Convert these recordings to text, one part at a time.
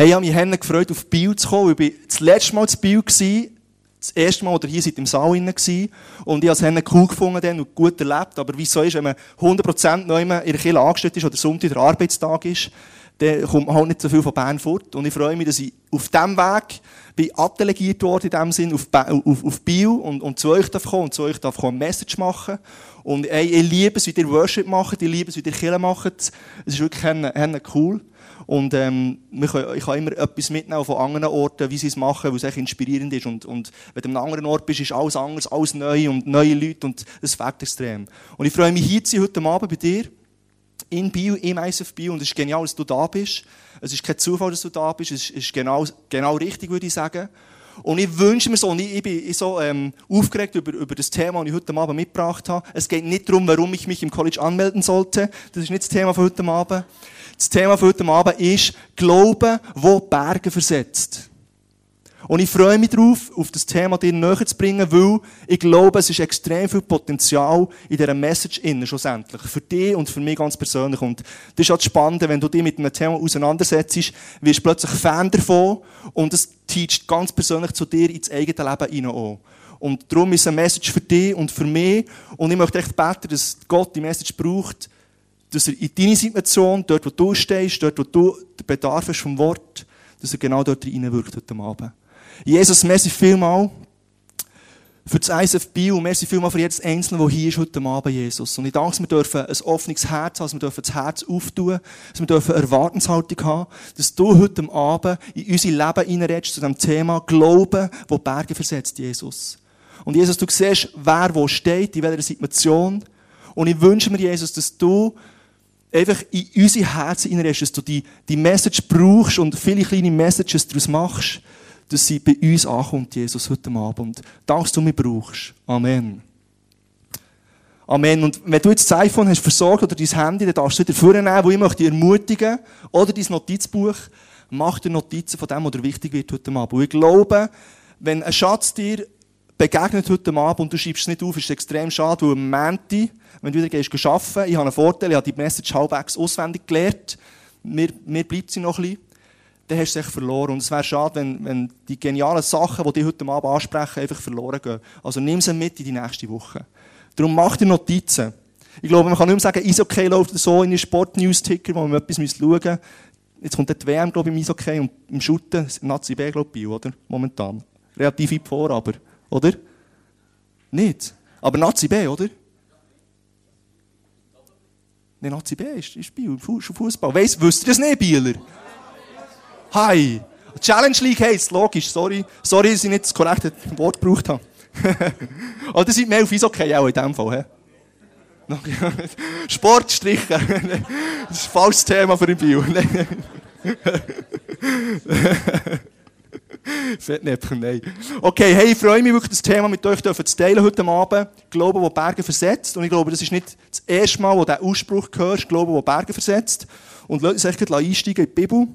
Hey, ich habe mich gefreut, auf Biel zu kommen. Ich war das letzte Mal zu Biel, das erste Mal, oder hier seid im Saal. Und ich habe es cool gefunden und gut erlebt. Aber wie so ist, wenn man 100% neu in der Kirche angestellt ist oder Sonntag der Arbeitstag ist, dann kommt man halt nicht so viel von Bern fort. Und ich freue mich, dass ich auf diesem Weg bin abdelegiert worden, in dem Sinn, auf, auf, auf Biel und, und zu euch darf kommen und zu euch darf kommen, ein Message machen. Und ey, ich liebe es, wie ihr Worship macht, ich liebe es, wie ihr Kirche macht. Es ist wirklich cool. Und ähm, ich kann immer etwas mitnehmen von anderen Orten, wie sie es machen, weil es inspirierend ist. Und, und wenn du an einem anderen Ort bist, ist alles anders, alles neu und neue Leute und das fängt extrem. Und ich freue mich hier zu sein, heute Abend bei dir, in Bio, im ISF Bio. Und es ist genial, dass du da bist. Es ist kein Zufall, dass du da bist. Es ist genau, genau richtig, würde ich sagen. Und ich wünsche mir so, und ich bin so ähm, aufgeregt über, über das Thema, das ich heute Abend mitgebracht habe. Es geht nicht darum, warum ich mich im College anmelden sollte. Das ist nicht das Thema von heute Abend. Das Thema von heute Abend ist Glauben, wo Berge versetzt. Und ich freue mich darauf, auf das Thema dir näher zu bringen, weil ich glaube, es ist extrem viel Potenzial in dieser Message innen, schlussendlich. Für dich und für mich ganz persönlich. Und das ist halt spannend, wenn du dich mit einem Thema auseinandersetzt, wirst du plötzlich Fan davon und es teacht ganz persönlich zu dir ins eigene Leben hinein auch. Und darum ist es eine Message für dich und für mich. Und ich möchte echt beten, dass Gott die Message braucht, dass er in deine Situation, dort wo du stehst, dort wo du den Bedarf hast vom Wort, dass er genau dort reinwirkt heute Abend. Jesus, merci vielmal für das ISF Bio merci vielmal für jedes Einzelne, der hier ist heute Abend, Jesus. Und ich danke, dass wir dürfen ein offenes Herz haben, dass wir dürfen das Herz auftun, dass wir dürfen Erwartungshaltung haben, dass du heute Abend in unser Leben hineinredest zu dem Thema Glauben, wo Berge versetzt, Jesus. Und Jesus, du siehst, wer wo steht, in welcher Situation. Und ich wünsche mir, Jesus, dass du einfach in unsere Herzen hineinredest, dass du die, die Message brauchst und viele kleine Messages daraus machst, dass sie bei uns ankommt, Jesus, heute Abend. Danke, dass du mich brauchst. Amen. Amen. Und wenn du jetzt das iPhone hast versorgt oder dein Handy, dann darfst du wieder vornehmen, wo ich möchte dich ermutigen, oder dein Notizbuch, mach dir Notizen von dem, was dir wichtig wird heute Abend. Und ich glaube, wenn ein Schatz dir begegnet heute Abend und du schreibst es nicht auf, ist extrem schade, weil am Montag, wenn du wieder gehst, arbeiten, ich habe einen Vorteil, ich habe die Message halbwegs auswendig gelernt, mir, mir bleibt sie noch ein bisschen dann hast du es verloren. Und es wäre schade, wenn, wenn die genialen Sachen, die dich heute Abend ansprechen, einfach verloren gehen. Also nimm sie mit in die nächste Woche. Darum mach dir Notizen. Ich glaube, man kann nicht mehr sagen, Eishockey läuft so in den Sport-News-Ticker, wo man etwas schauen müsste. Jetzt kommt die WM, glaube ich, im Eishockey und im Shooten, Nazi B, glaube ich, oder? Momentan. Relativ weit vor, aber, oder? Nicht. Aber Nazi B, oder? Nein, Nazi B ist, ist Biel, Fußball. Weiss, wisst ihr das nicht, Bieler? Hi. Challenge League heisst, logisch, sorry. Sorry, dass ich nicht das korrekte Wort gebraucht habe. Oder sind mehr auf Eishockey auch in dem Fall, he? Sport strichen. das ist ein falsches Thema für ein Bio. Fettnäpfchen, nein. Okay, hey, ich freue mich wirklich, das Thema mit euch zu teilen heute Abend. Glauben, wo Berge versetzt. Und ich glaube, das ist nicht das erste Mal, wo der Ausspruch hörst, Glauben, wo Berge versetzt. Und lasst uns einsteigen in die Bibel.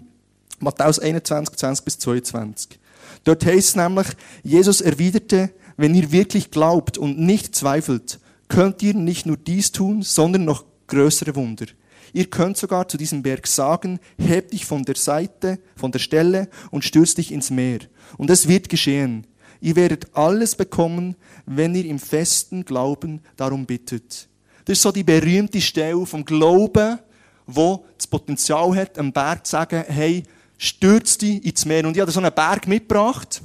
Matthäus 21, 20 bis 22. Dort heißt es nämlich, Jesus erwiderte, wenn ihr wirklich glaubt und nicht zweifelt, könnt ihr nicht nur dies tun, sondern noch größere Wunder. Ihr könnt sogar zu diesem Berg sagen, heb dich von der Seite, von der Stelle und stürz dich ins Meer. Und es wird geschehen. Ihr werdet alles bekommen, wenn ihr im festen Glauben darum bittet. Das ist so die berühmte Stelle vom Glauben, wo das Potenzial hat, am Berg zu sagen, hey, stürzt dich ins Meer. Und ich habe so einen Berg mitgebracht.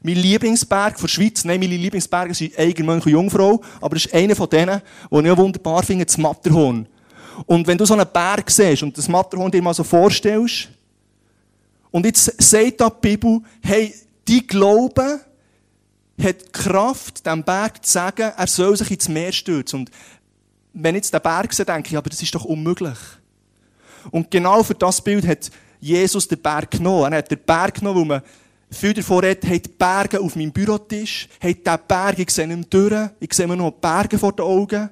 Mein Lieblingsberg von der Schweiz, nein, meine Lieblingsberge sind Eigenmönch und Jungfrau, aber das ist einer von denen, den ich wunderbar finde, das Matterhorn. Und wenn du so einen Berg siehst und das Matterhorn dir mal so vorstellst, und jetzt sagt die Bibel, hey, die Glaube hat Kraft, dem Berg zu sagen, er soll sich ins Meer stürzen. Und wenn ich jetzt den Berg sehe, denke ich, aber das ist doch unmöglich. Und genau für das Bild hat Jesus den Berg genommen. Er hat den Berg genommen, wo man viel davon redet, hat Berge auf meinem Bürotisch, hat diesen Berg, ich sehe ihn durch, ich sehe mir noch Berge vor den Augen.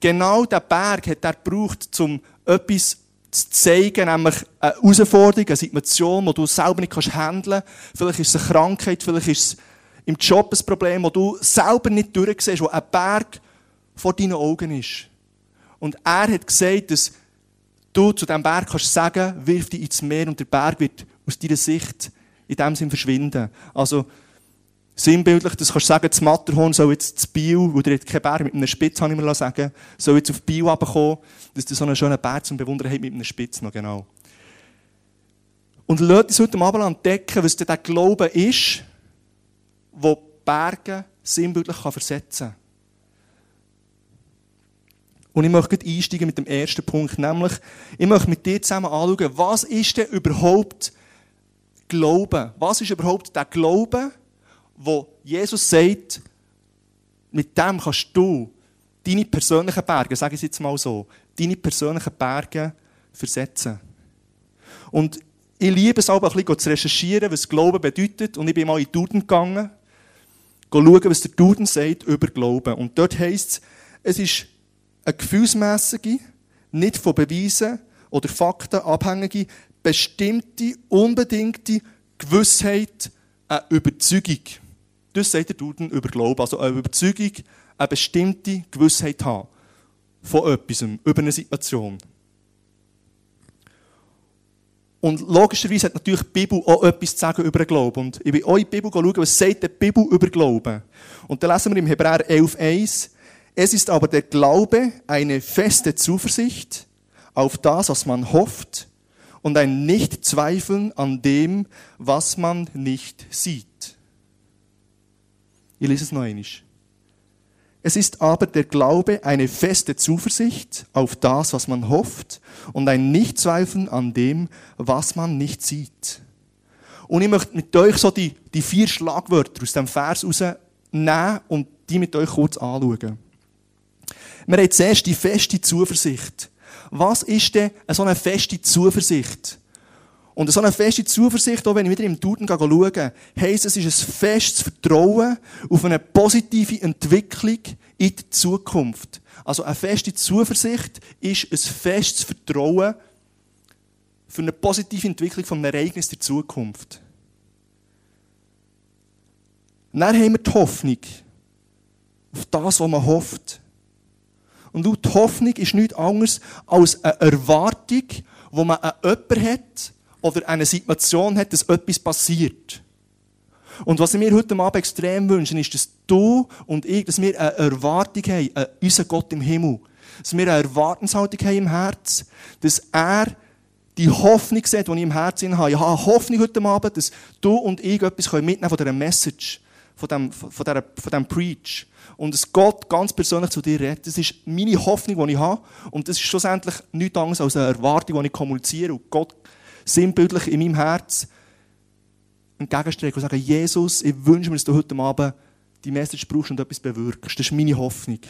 Genau diesen Berg hat er gebraucht, um etwas zu zeigen, nämlich eine Herausforderung, eine Situation, die du selber nicht handeln kannst. Vielleicht ist es eine Krankheit, vielleicht ist es im Job ein Problem, das du selber nicht durchsiehst, wo ein Berg vor deinen Augen ist. Und er hat gesagt, dass du zu diesem Berg kannst sagen, wirf dich ins Meer und der Berg wird aus deiner Sicht in dem Sinn verschwinden. Also, sinnbildlich, das kannst du sagen, das Matterhorn soll jetzt zu Bio, wo der hat keinen Berg mit einem Spitz, habe ich mir sagen soll jetzt auf Bio runterkommen, dass du so einen schönen Berg zum Bewundern hast mit einem Spitz noch, genau. Und lasst uns heute Abend entdecken, was der Glaube ist, der Berge sinnbildlich versetzen kann. Und ich möchte einsteigen mit dem ersten Punkt, nämlich, ich möchte mit dir zusammen anschauen, was ist denn überhaupt Glauben? Was ist überhaupt der Glaube, wo Jesus sagt, mit dem kannst du deine persönlichen Berge, sage ich es jetzt mal so, deine persönlichen Berge versetzen. Und ich liebe es auch ein bisschen zu recherchieren, was Glauben bedeutet. Und ich bin mal in Duden gegangen, schauen, was der Duden sagt über Glauben. Und dort heisst es, es ist eine gefühlsmässige, nicht von Beweisen oder Fakten abhängige, bestimmte, unbedingte Gewissheit, eine Überzeugung. Das sagt der Duden über Glauben. Also eine Überzeugung, eine bestimmte Gewissheit haben. Von etwas, über eine Situation. Und logischerweise hat natürlich die Bibel auch etwas zu sagen über den Glauben. Und ich will auch in die Bibel schauen, was sagt die Bibel über Glauben. Und dann lesen wir im Hebräer 11,1, es ist aber der Glaube eine feste Zuversicht auf das, was man hofft und ein Nichtzweifeln an dem, was man nicht sieht. Ich lese es noch einmal. Es ist aber der Glaube eine feste Zuversicht auf das, was man hofft und ein Nichtzweifeln an dem, was man nicht sieht. Und ich möchte mit euch so die, die vier Schlagwörter aus dem Vers rausnehmen und die mit euch kurz anschauen. Wir haben zuerst die feste Zuversicht. Was ist denn so eine feste Zuversicht? Und so eine feste Zuversicht, auch wenn ich wieder im Duden schaue, heisst, es ist ein festes Vertrauen auf eine positive Entwicklung in die Zukunft. Also eine feste Zuversicht ist ein festes Vertrauen für eine positive Entwicklung von einem Ereignis der Zukunft. Dann haben wir die Hoffnung auf das, was man hofft. Und die Hoffnung ist nichts anderes als eine Erwartung, wo man an jemanden hat oder eine Situation hat, dass etwas passiert. Und was ich mir heute Abend extrem wünsche, ist, dass du und ich, dass wir eine Erwartung haben an unseren Gott im Himmel. Dass wir eine Erwartungshaltung haben im Herz, dass er die Hoffnung sieht, die ich im Herzen habe. Ich habe eine Hoffnung heute Abend, dass du und ich etwas mitnehmen können von dieser Message, von diesem, von dieser, von diesem Preach und dass Gott ganz persönlich zu dir redet. Das ist meine Hoffnung, die ich habe. Und das ist schlussendlich nichts anderes als eine Erwartung, die ich kommuniziere. Und Gott sinnbildlich in meinem Herz entgegenstrecke und sage, Jesus, ich wünsche mir, dass du heute Abend die Message brauchst und etwas bewirkst. Das ist meine Hoffnung.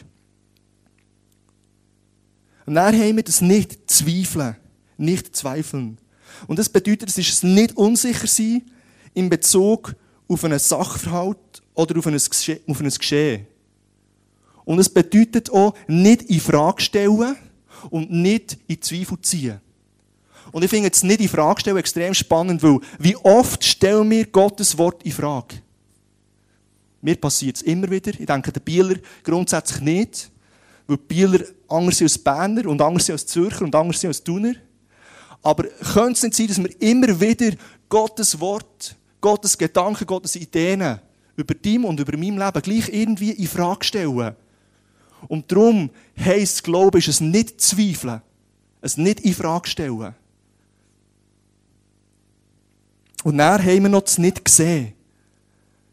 Und dann haben wir das nicht zweifeln. Nicht zweifeln. Und das bedeutet, es ist nicht unsicher sein in Bezug auf einen Sachverhalt oder auf ein Geschehen. Und es bedeutet auch, nicht in Frage stellen und nicht in Zweifel ziehen. Und ich finde es nicht in Frage stellen extrem spannend, weil wie oft stellen wir Gottes Wort in Frage? Mir passiert es immer wieder. Ich denke, der Bieler grundsätzlich nicht. Weil die Bieler anders sind als Berner und anders sind als Zürcher und anders sind als Thuner. Aber könnte es nicht sein, dass wir immer wieder Gottes Wort, Gottes Gedanken, Gottes Ideen über dein und über mein Leben gleich irgendwie in Frage stellen? Und darum heisst Glaube, ist es nicht zweifeln, es nicht in Frage stellen. Und dann haben wir noch das nicht gesehen.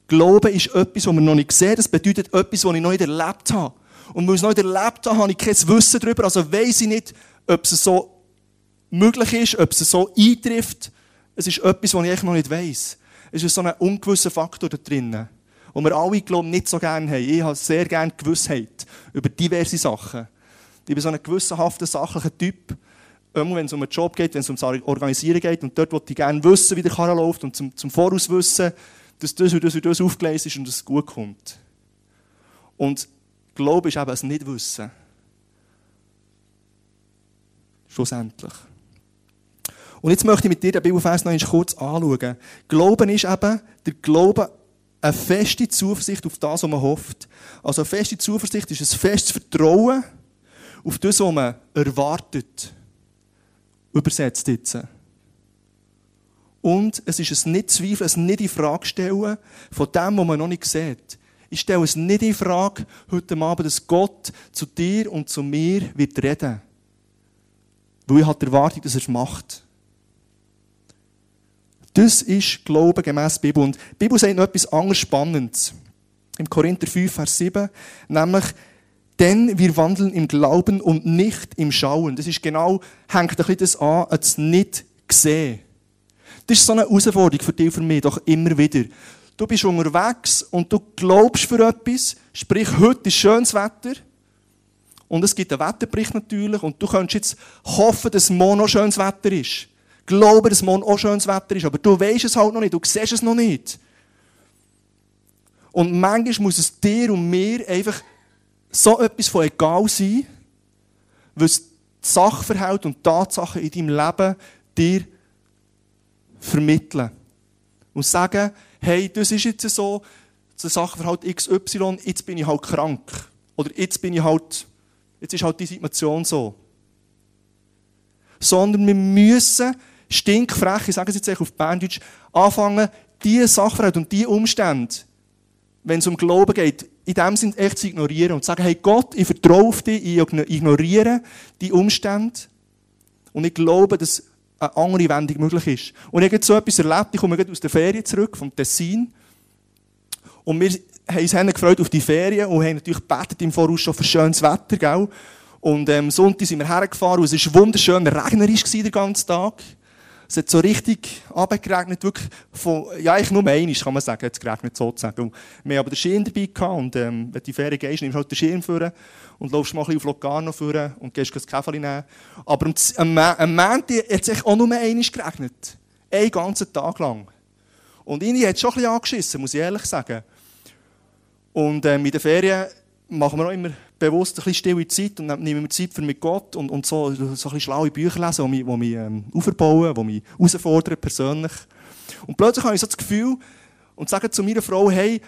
Glaube ist etwas, was wir noch nicht sehen. Das bedeutet etwas, was ich noch nicht erlebt habe. Und weil ich es noch nicht erlebt habe, habe ich kein Wissen darüber. Also weiss ich nicht, ob es so möglich ist, ob es so eintrifft. Es ist etwas, was ich eigentlich noch nicht weiss. Es ist so ein ungewisser Faktor da drinnen die wir alle, glaube nicht so gerne haben. Ich habe sehr gerne Gewissheit über diverse Sachen. Ich bin so ein gewissenhafter, sachlicher Typ. Wenn es um einen Job geht, wenn es um das Organisieren geht, und dort wollte ich gerne wissen, wie der Karren läuft, und zum, zum Voraus wissen, dass das und das und das aufgelesen ist und es gut kommt. Und Glaube ist eben ein Nichtwissen. Schlussendlich. Und jetzt möchte ich mit dir den Bibelfers noch kurz anschauen. Glauben ist eben der Glaube eine feste Zuversicht auf das, was man hofft. Also eine feste Zuversicht ist ein festes Vertrauen auf das, was man erwartet. Übersetzt jetzt. Und es ist ein nicht zweifeln, ein nicht in Frage stellen von dem, was man noch nicht sieht. Ich stelle es nicht in Frage heute Abend, dass Gott zu dir und zu mir wird reden. Weil ich habe die Erwartung, dass er es macht. Das ist Glauben gemäß Bibel. Und die Bibel sagt noch etwas anderes Spannendes. Im Korinther 5, Vers 7, nämlich, denn wir wandeln im Glauben und nicht im Schauen. Das ist genau, hängt ein bisschen das an, als nicht gesehen. Das ist so eine Herausforderung für dich und für mich, doch immer wieder. Du bist unterwegs und du glaubst für etwas, sprich, heute ist schönes Wetter. Und es gibt einen Wetterbericht natürlich und du kannst jetzt hoffen, dass morgen noch schönes Wetter ist. Glauben, dass morgen auch schönes Wetter ist, aber du weißt es halt noch nicht, du siehst es noch nicht. Und manchmal muss es dir und mir einfach so etwas von egal sein, was Sachverhalt und Tatsachen in deinem Leben dir vermitteln. Und sagen, hey, das ist jetzt so, der Sachverhalt XY, jetzt bin ich halt krank. Oder jetzt bin ich halt, jetzt ist halt die Situation so. Sondern wir müssen stinkfrech, ich sage es jetzt auf Berndeutsch, anfangen, diese Sachverhalte und diese Umstände, wenn es um Glauben geht, in dem Sinne echt zu ignorieren und zu sagen, hey Gott, ich vertraue auf dich, ich ignoriere die Umstände und ich glaube, dass eine andere Wendung möglich ist. Und ich habe so etwas erlebt, ich komme gerade aus der Ferien zurück, vom Tessin, und wir haben uns gefreut auf die Ferien und haben natürlich gebetet im Voraus schon für schönes Wetter, gell? Und am ähm, Sonntag sind wir hergefahren und es war wunderschön regnerisch den ganzen Tag. Es hat so richtig abgeregnet, wirklich von, ja, eigentlich nur einmal, kann man sagen, es geregnet sozusagen. Und wir haben aber den Schirm dabei gehabt und, ähm, wenn die Ferien gehst, nimmst du halt den Schirm vor und läufst mal ein bisschen auf Locarno vor und gehst das Käferchen nehmen. Aber am, am, am hat es auch nur einmal geregnet. Einen ganzen Tag lang. Und irgendwie hat es schon ein bisschen angeschissen, muss ich ehrlich sagen. Und ähm, in den Ferien machen wir auch immer bewusst ein bisschen stille Zeit und nehmen wir Zeit für mit Gott und, und so, so ein bisschen schlaue Bücher lesen, die mich, die mich ähm, aufbauen, die mich herausfordern persönlich. Und plötzlich habe ich so das Gefühl und sage zu meiner Frau, hey,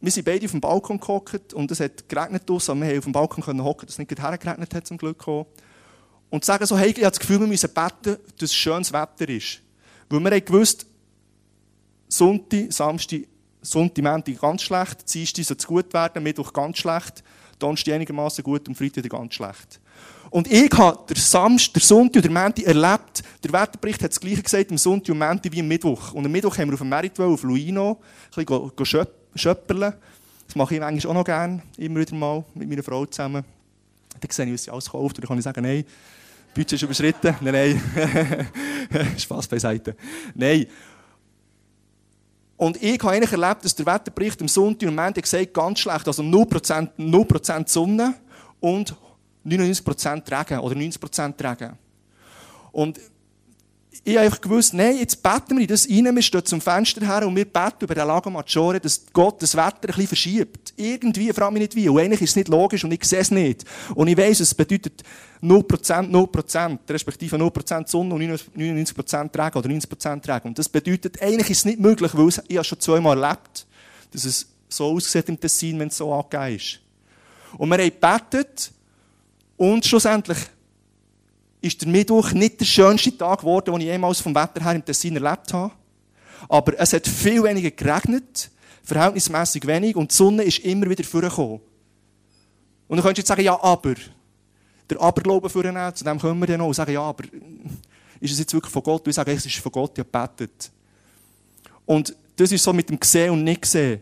wir sind beide auf dem Balkon gehockt und es hat geregnet draussen, aber wir haben auf dem Balkon können hocken, dass es nicht hergeregnet hat zum Glück auch. Und sagen so, hey, ich habe das Gefühl, wir müssen beten, dass es schönes Wetter ist. Weil wir haben gewusst, Sonntag, Samstag, Sonntag, Montag ganz schlecht, Dienstag soll es gut werden, Mittwoch ganz schlecht. Donnerstag einigermaßen gut und Freitag ganz schlecht. Und ich habe den Samstag, den Sonntag und den Montag erlebt. Der Wetterbericht hat das Gleiche gesagt am Sonntag und Montag wie am Mittwoch. Und am Mittwoch haben wir auf dem Meritwell, auf Luino, ein bisschen schöpperlen. Das mache ich eigentlich auch noch gerne, immer wieder mal, mit meiner Frau zusammen. Dann sehe ich, was sie alles kauft. Und dann kann ich sagen, nein, Budget ist überschritten. Nein, nein. Spaß beiseite. Nein. Und ich habe eigentlich erlebt, dass der Wetterbericht am Sonntag und Montag gesagt ganz schlecht, also 0%, 0 Sonne und 99% Regen oder 90% Regen. Und ich habe einfach gewusst, nein, jetzt beten wir in das rein, wir stehen zum Fenster her und wir beten über den Lago Maggiore, dass Gott das Wetter ein bisschen verschiebt. Irgendwie, frage mich nicht wie. Und eigentlich ist es nicht logisch und ich sehe es nicht. Und ich weiss, es bedeutet 0%, 0%, respektive 0% Sonne und 99% Regen oder 90% Regen. Und das bedeutet, eigentlich ist es nicht möglich, weil ich habe schon zweimal erlebt, dass es so aussieht im Tessin, wenn es so angegeben ist. Und wir haben gebetet und schlussendlich ist der Mittwoch nicht der schönste Tag geworden, den ich jemals vom Wetter her im Tessin erlebt habe. Aber es hat viel weniger geregnet, verhältnismäßig wenig, und die Sonne ist immer wieder vorgekommen. Und dann könntest du jetzt sagen, ja, aber. Der Aberglaube vornehmen, zu dem kommen wir dann und sagen, ja, aber ist es jetzt wirklich von Gott? Und ich sage, es ist von Gott, ja, betet. Und das ist so mit dem Gesehen und Nicht-Sehen.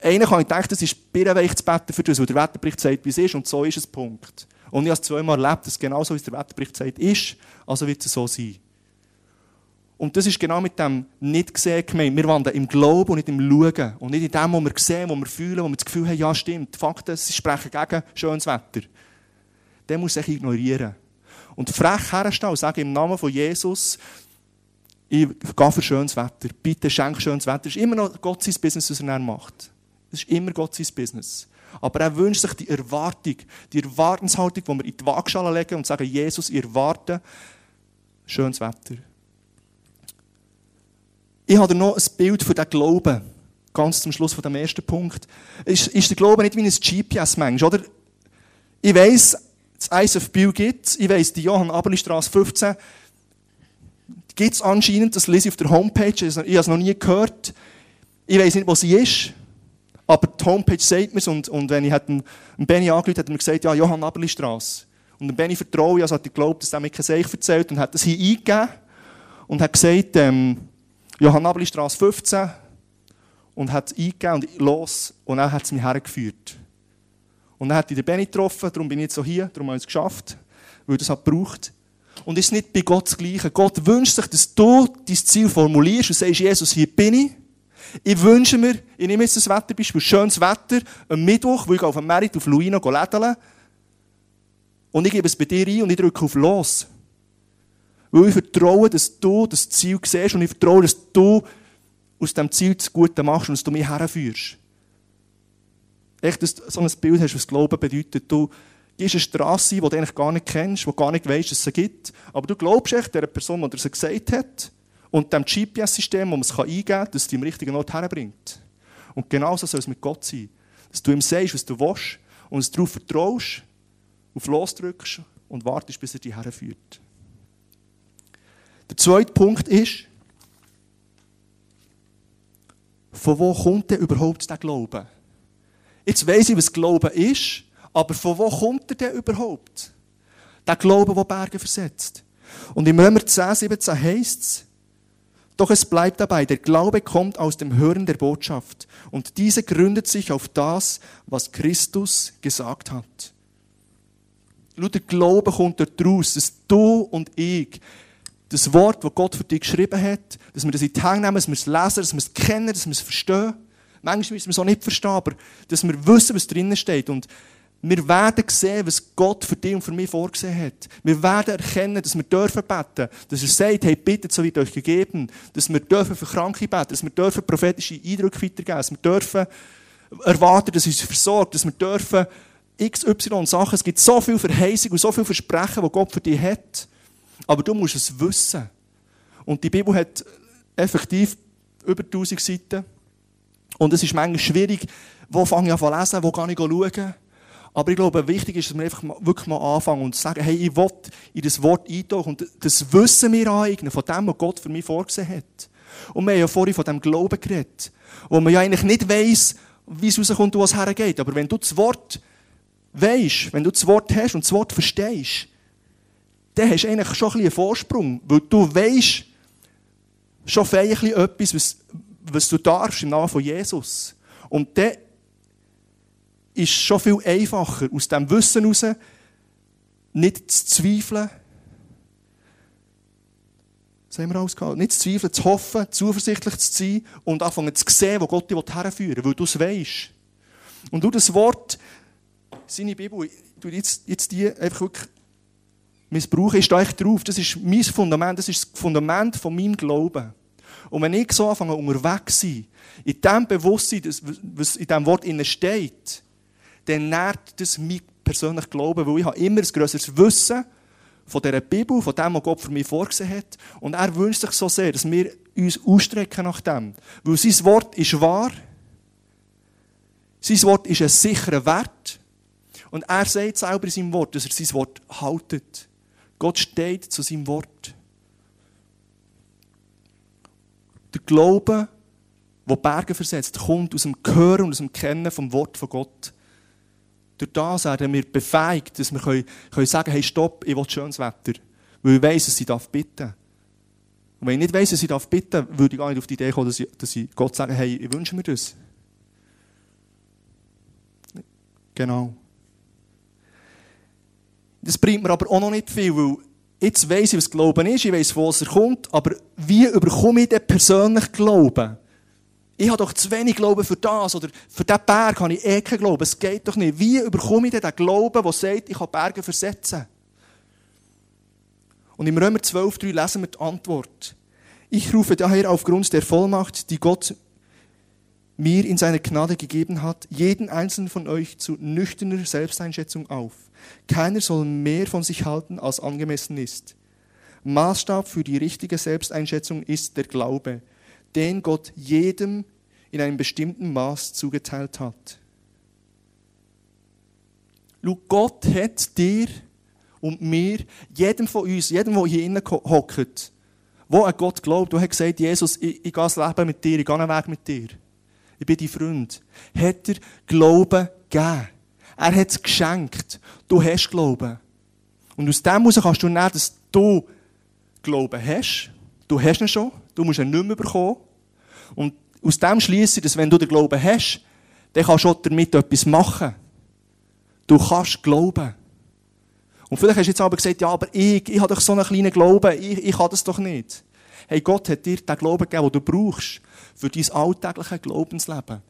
Einer kann ich denken, das ist birrenweich zu beten für das, weil der Wetterbericht sagt, wie es ist, und so ist es, Punkt. Und ich habe es zweimal erlebt, dass es genauso, wie es der Wetterbericht sagt, ist, also wird es so sein. Und das ist genau mit dem nicht gesehen gemeint. Wir wandeln im Glauben und nicht im Schauen. Und nicht in dem, was wir sehen, was wir fühlen, wo wir das Gefühl haben, ja stimmt, Fakten, sie sprechen gegen schönes Wetter. Den muss ich ignorieren. Und frech herstellen und sagen, im Namen von Jesus, ich gehe für schönes Wetter. Bitte schenk schönes Wetter. Das ist immer noch Gott sein Business, was er macht. Das ist immer Gott sein Business. Aber er wünscht sich die Erwartung, die Erwartungshaltung, die wir in die Waagschale legen und sagen, Jesus, ich erwarte schönes Wetter. Ich habe noch ein Bild von dem Glauben. Ganz zum Schluss von dem ersten Punkt. Ist, ist der Glaube nicht wie ein GPS-Mensch, oder? Ich weiss, das Eis of Bill gibt Ich weiss, die Johann Aberli Straße 15, gibt es anscheinend, das lese ich auf der Homepage, ich habe es noch nie gehört. Ich weiß nicht, wo sie ist, aber die Homepage sagt mir es und, und wenn ich einen Benny angerufen hat er mir gesagt, ja, Johann Aberli Straße. Und dem Benny vertraue ich, also hat er geglaubt, dass er mir kein Seich erzählt und hat das hier eingegeben und hat gesagt, ähm, Johann Aberli Straße 15 und hat es eingegeben und los und dann hat es mich hergeführt. Und dann hat ich den Benny getroffen, darum bin ich jetzt so hier, darum habe ich es geschafft, weil das hat gebraucht. Und es ist nicht bei Gott das Gleiche. Gott wünscht sich, dass du dein Ziel formulierst und sagst, Jesus, hier bin ich. Ich wünsche mir, ich nehme jetzt das Wetterbeispiel, schönes Wetter, am Mittwoch, wo ich auf dem Merit auf Luino lädeln und ich gebe es bei dir ein und ich drücke auf Los. Weil ich vertraue, dass du das Ziel siehst und ich vertraue, dass du aus diesem Ziel das Gute machst und dass du mich herführst. Echt, dass du so ein Bild hast, was Glauben bedeutet. Du gehst eine Straße, die du eigentlich gar nicht kennst, die du gar nicht weißt, dass es sie gibt. Aber du glaubst echt der Person, die dir sie gesagt hat und dem GPS-System, wo man es eingeben kann, dass es dich am richtigen Ort herbringt. Und genauso soll es mit Gott sein. Dass du ihm sagst, was du willst und du darauf vertraust, auf Los drückst und wartest, bis er dich herführt. Der zweite Punkt ist, von wo kommt denn überhaupt der Glaube? Jetzt weiss ich, was Glauben ist, aber von wo kommt er denn überhaupt? Der Glaube, der Berge versetzt. Und im Römer 10, 17 heißt es, doch es bleibt dabei, der Glaube kommt aus dem Hören der Botschaft. Und diese gründet sich auf das, was Christus gesagt hat. Schau, der Glaube kommt daraus, dass du und ich das Wort, das Gott für dich geschrieben hat, dass wir das in die Hände nehmen, dass wir es lesen, dass wir es kennen, dass wir es verstehen. Manchmal müssen wir es auch nicht verstehen, aber dass wir wissen, was drinnen steht. Und wir werden sehen, was Gott für dich und für mich vorgesehen hat. Wir werden erkennen, dass wir dürfen beten. Dass er sagt, hey, bittet, so wird euch gegeben. Dass wir dürfen für Kranke beten. Dass wir dürfen prophetische Eindrücke weitergeben. Dass wir dürfen erwarten, dass er uns versorgt. Dass wir dürfen XY Sachen. Es gibt so viel Verheißung und so viel Versprechen, die Gott für dich hat. Aber du musst es wissen. Und die Bibel hat effektiv über 1000 Seiten. Und es ist manchmal schwierig, wo fange ich an zu lesen, wo kann ich schauen. Aber ich glaube, wichtig ist, dass wir einfach wirklich mal anfangen und sagen, hey, ich will in das Wort eintauchen und das Wissen wir aneignen von dem, was Gott für mich vorgesehen hat. Und wir haben ja vorhin von dem Glauben geredet, wo man ja eigentlich nicht weiss, wie es rauskommt, wo es hergeht. Aber wenn du das Wort weisst, wenn du das Wort hast und das Wort verstehst, dann hast du eigentlich schon ein bisschen einen Vorsprung, weil du weisst schon vielleicht etwas, was, was du darfst im Namen von Jesus. Und dann ist schon viel einfacher, aus dem Wissen heraus nicht zu zweifeln. Das haben wir alles gehabt. Nicht zu zweifeln, zu hoffen, zuversichtlich zu sein und anfangen zu sehen, wo Gott dich herführen will, weil du es weißt. Und du das Wort, seine Bibel, du jetzt, jetzt die einfach wirklich missbrauchen, ist da echt drauf. Das ist mein Fundament, das ist das Fundament von meinem Glauben. Und wenn ich so anfange, unterwegs zu sein, in dem Bewusstsein, was in diesem Wort steht, dann nährt das mein persönliches Glauben, weil ich habe immer ein grösseres Wissen von dieser Bibel, von dem, was Gott für mich vorgesehen hat. Und er wünscht sich so sehr, dass wir uns ausstrecken nach dem. Weil sein Wort ist wahr. Sein Wort ist ein sicherer Wert. Und er sagt selber in seinem Wort, dass er sein Wort haltet. Gott steht zu seinem Wort. Der Glaube, der Berge versetzt, kommt aus dem Hören und aus dem Kennen vom Wort von Gott. Durch das werden wir befähigt, dass wir können, können sagen hey, stopp, ich will schönes Wetter. Weil ich weiss, dass ich bitten darf. Und wenn ich nicht weiss, dass ich bitten darf, würde ich gar nicht auf die Idee kommen, dass ich, dass ich Gott sage, hey, ich wünsche mir das. Genau. Das bringt mir aber auch noch nicht viel, weil jetzt weiss ich, was Glauben ist, ich weiss, wo es kommt, aber wie überkomme ich denn persönlich Glauben? Ich habe doch zu wenig Glauben für das oder für diesen Berg habe ich eh keinen Glauben. Es geht doch nicht. Wie überkomme ich denn den Glauben, der sagt, ich kann Berge versetzen? Und im Römer 12,3 lesen wir die Antwort. Ich rufe daher aufgrund der Vollmacht, die Gott mir in seiner Gnade gegeben hat, jeden einzelnen von euch zu nüchterner Selbsteinschätzung auf. Keiner soll mehr von sich halten, als angemessen ist. Maßstab für die richtige Selbsteinschätzung ist der Glaube den Gott jedem in einem bestimmten Maß zugeteilt hat. Schau, Gott hat dir und mir, jedem von uns, jedem, der hier innen hockt, Wo ein Gott glaubt, der hat gesagt, Jesus, ich, ich gehe das Leben mit dir, ich gehe einen Weg mit dir. Ich bin dein Freund. Hat er Glauben gegeben. Er hat es geschenkt. Du hast Glauben. Und aus dem heraus kannst du nehmen, dass du Glauben hast. Du hast ihn schon. Du musst ihn nicht mehr bekommen. Und aus dem schließe ich, dass wenn du den Glauben hast, dann kannst du damit etwas machen. Du kannst glauben. Und vielleicht hast du jetzt aber gesagt, ja, aber ich, ich habe doch so einen kleinen Glauben, ich, ich kann das doch nicht. Hey, Gott hat dir den Glauben gegeben, den du brauchst für dein alltägliches Glaubensleben.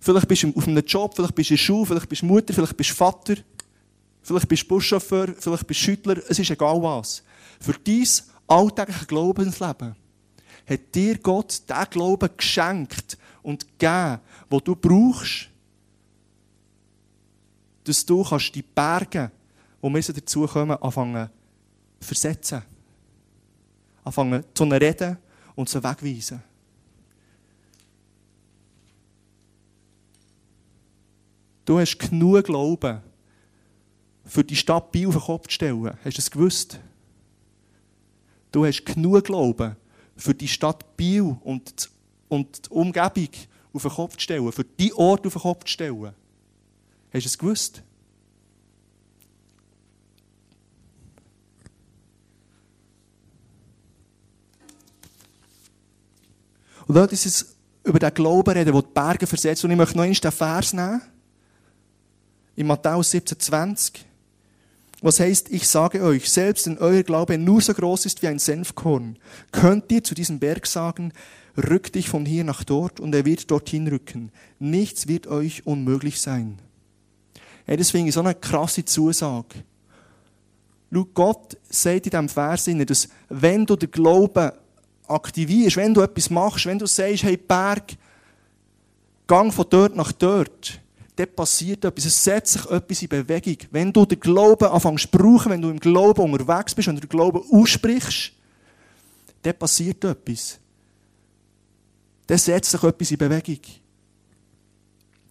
Vielleicht bist du auf einem Job, vielleicht bist du in der Schule, vielleicht bist du Mutter, vielleicht bist du Vater, vielleicht bist du Buschauffeur, vielleicht bist du Schüttler, es ist egal was. Für dein alltägliches Glaubensleben hat dir Gott den Glauben geschenkt und gegeben, den du brauchst, dass du kannst die Berge, wo wir dazu kommen, anfangen versetzen. Anfangen zu reden und zu wegweisen. Du hast genug Glauben, für die Stadt Biel auf den Kopf zu stellen. Hast du es gewusst? Du hast genug Glauben, für die Stadt Biel und, und die Umgebung auf den Kopf zu stellen, für die Ort auf den Kopf zu stellen. Hast du es gewusst? Und dort ist es über den Glauben reden, der die Berge versetzt. Und ich möchte noch einmal den Vers nehmen. In Matthäus 17, 20. Was heißt, ich sage euch, selbst wenn euer Glaube nur so groß ist wie ein Senfkorn, könnt ihr zu diesem Berg sagen, rück dich von hier nach dort und er wird dorthin rücken. Nichts wird euch unmöglich sein. Hey, deswegen ist so eine krasse Zusage. Schau, Gott sagt in diesem Vers, dass wenn du den Glauben aktivierst, wenn du etwas machst, wenn du sagst, hey Berg, gang von dort nach dort, dann passiert etwas. Es setzt sich etwas in Bewegung. Wenn du den Glauben anfängst zu brauchen, wenn du im Glauben unterwegs bist und den Glauben aussprichst, dann passiert etwas. Dann setzt sich etwas in Bewegung.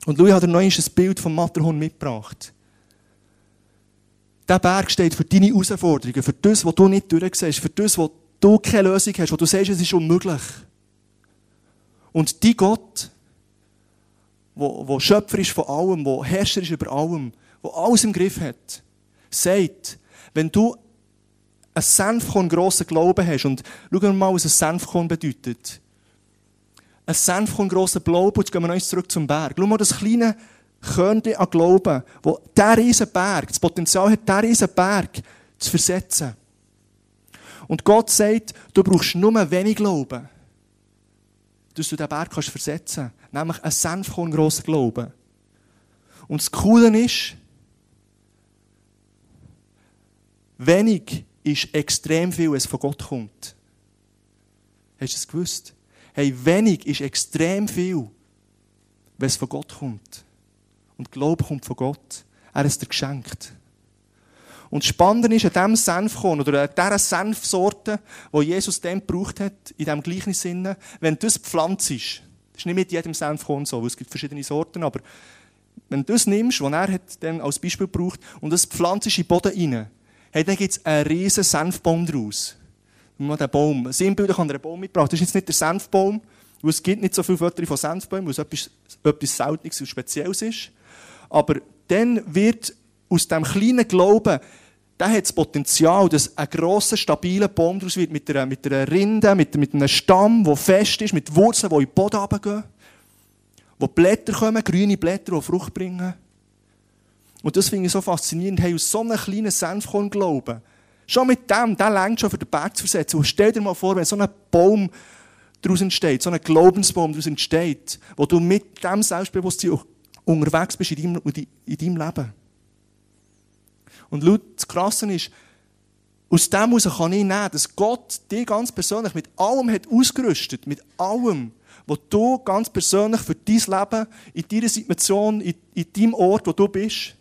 Und Louis hat dir noch ein Bild vom Matterhorn mitgebracht. Dieser Berg steht für deine Herausforderungen, für das, was du nicht durchsiehst, für das, was du keine Lösung hast, wo du sagst, es ist unmöglich. Und die Gott, wo, wo Schöpfer ist von allem, wo Herrscher ist über allem, wo alles im Griff hat, sagt, wenn du ein Senfkorn grossen Glauben hast, und schauen wir mal, was ein Senfkorn bedeutet. Ein Senfkorn grossen Glauben, jetzt gehen wir noch zurück zum Berg. Schau mal das kleine Körnchen an Glauben, wo der riesen Berg, das Potenzial hat, der riesen Berg zu versetzen. Und Gott sagt, du brauchst nur wenig Glauben, dass du den Berg kannst versetzen kannst. Nämlich ein Senfkorn grosser Glauben. Und das Coole ist, wenig ist extrem viel, wenn es von Gott kommt. Hast du es gewusst? Hey, wenig ist extrem viel, wenn es von Gott kommt. Und Glaube kommt von Gott. Er ist dir geschenkt. Und das Spannende ist, an diesem Senfkorn oder an dieser Senfsorte, die Jesus dann gebraucht hat, in diesem gleichen Sinne, wenn das pflanzt das ist nicht mit jedem Senfkorn so, weil es gibt verschiedene Sorten, aber wenn du das nimmst, was er hat dann als Beispiel gebraucht, und das pflanzt in den Boden rein, hey, dann gibt es einen riesen Senfbaum daraus. Mal den Baum. Sinnbilder kann einen Baum mitbringen. Das ist jetzt nicht der Senfbaum, weil es gibt nicht so viele Wörter von Senfbäumen, weil es etwas, etwas Seltenes und Spezielles ist. Aber dann wird aus diesem kleinen Glauben, der hat das Potenzial, dass ein grosser, stabiler Baum daraus wird, mit einer, mit einer Rinde, mit, mit einem Stamm, der fest ist, mit Wurzeln, die in den Boden runtergehen, wo Blätter kommen, grüne Blätter, die Frucht bringen. Und das finde ich so faszinierend. Hey, aus so einem kleinen Senfkorn glauben, schon mit dem, der längt schon für den Berg zu versetzen. Und stell dir mal vor, wenn so ein Baum daraus entsteht, so ein Glaubensbaum daraus entsteht, wo du mit dem Selbstbewusstsein unterwegs bist in deinem, in deinem Leben. Und laut das Krasse ist, aus dem heraus kann ich nehmen, dass Gott dich ganz persönlich mit allem hat ausgerüstet, mit allem, was du ganz persönlich für dein Leben, in deiner Situation, in, in deinem Ort, wo du bist,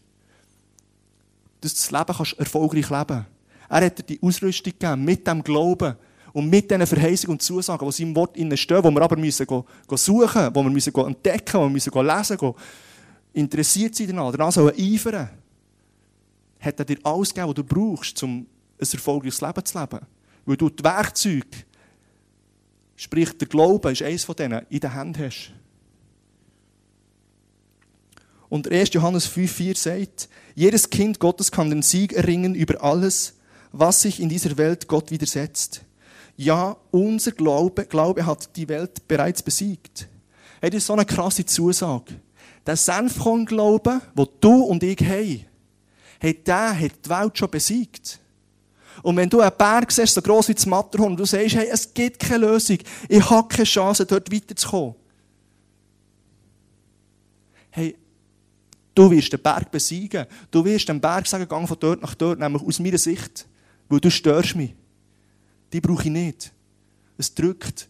dass du das Leben kannst erfolgreich leben. Er hat dir die Ausrüstung gegeben, mit dem Glauben und mit diesen Verheißungen und Zusagen, die in seinem Wort innen stehen, die wir aber müssen go, go suchen, die wir müssen go entdecken, die wir müssen lesen, go interessiert sein danach, danach sollen eifern hat er dir alles gegeben, was du brauchst, um ein erfolgreiches Leben zu leben. Weil du die Werkzeuge Sprich, der Glaube ist eines von denen, in den Händen hast. Und 1. Johannes 5,4 sagt, jedes Kind Gottes kann den Sieg erringen über alles, was sich in dieser Welt Gott widersetzt. Ja, unser Glaube, Glaube hat die Welt bereits besiegt. Hey, das ist so eine krasse Zusage. Der Senfkorn-Glaube, den du und ich haben, hey, der hat die Welt schon besiegt. Und wenn du einen Berg siehst, so gross wie das Matterhorn, und du sagst, hey, es gibt keine Lösung, ich habe keine Chance, dort weiterzukommen. Hey, du wirst den Berg besiegen. Du wirst den Berg sagen, gang von dort nach dort, nämlich aus meiner Sicht. Weil du störst mich. Die brauche ich nicht. Es drückt.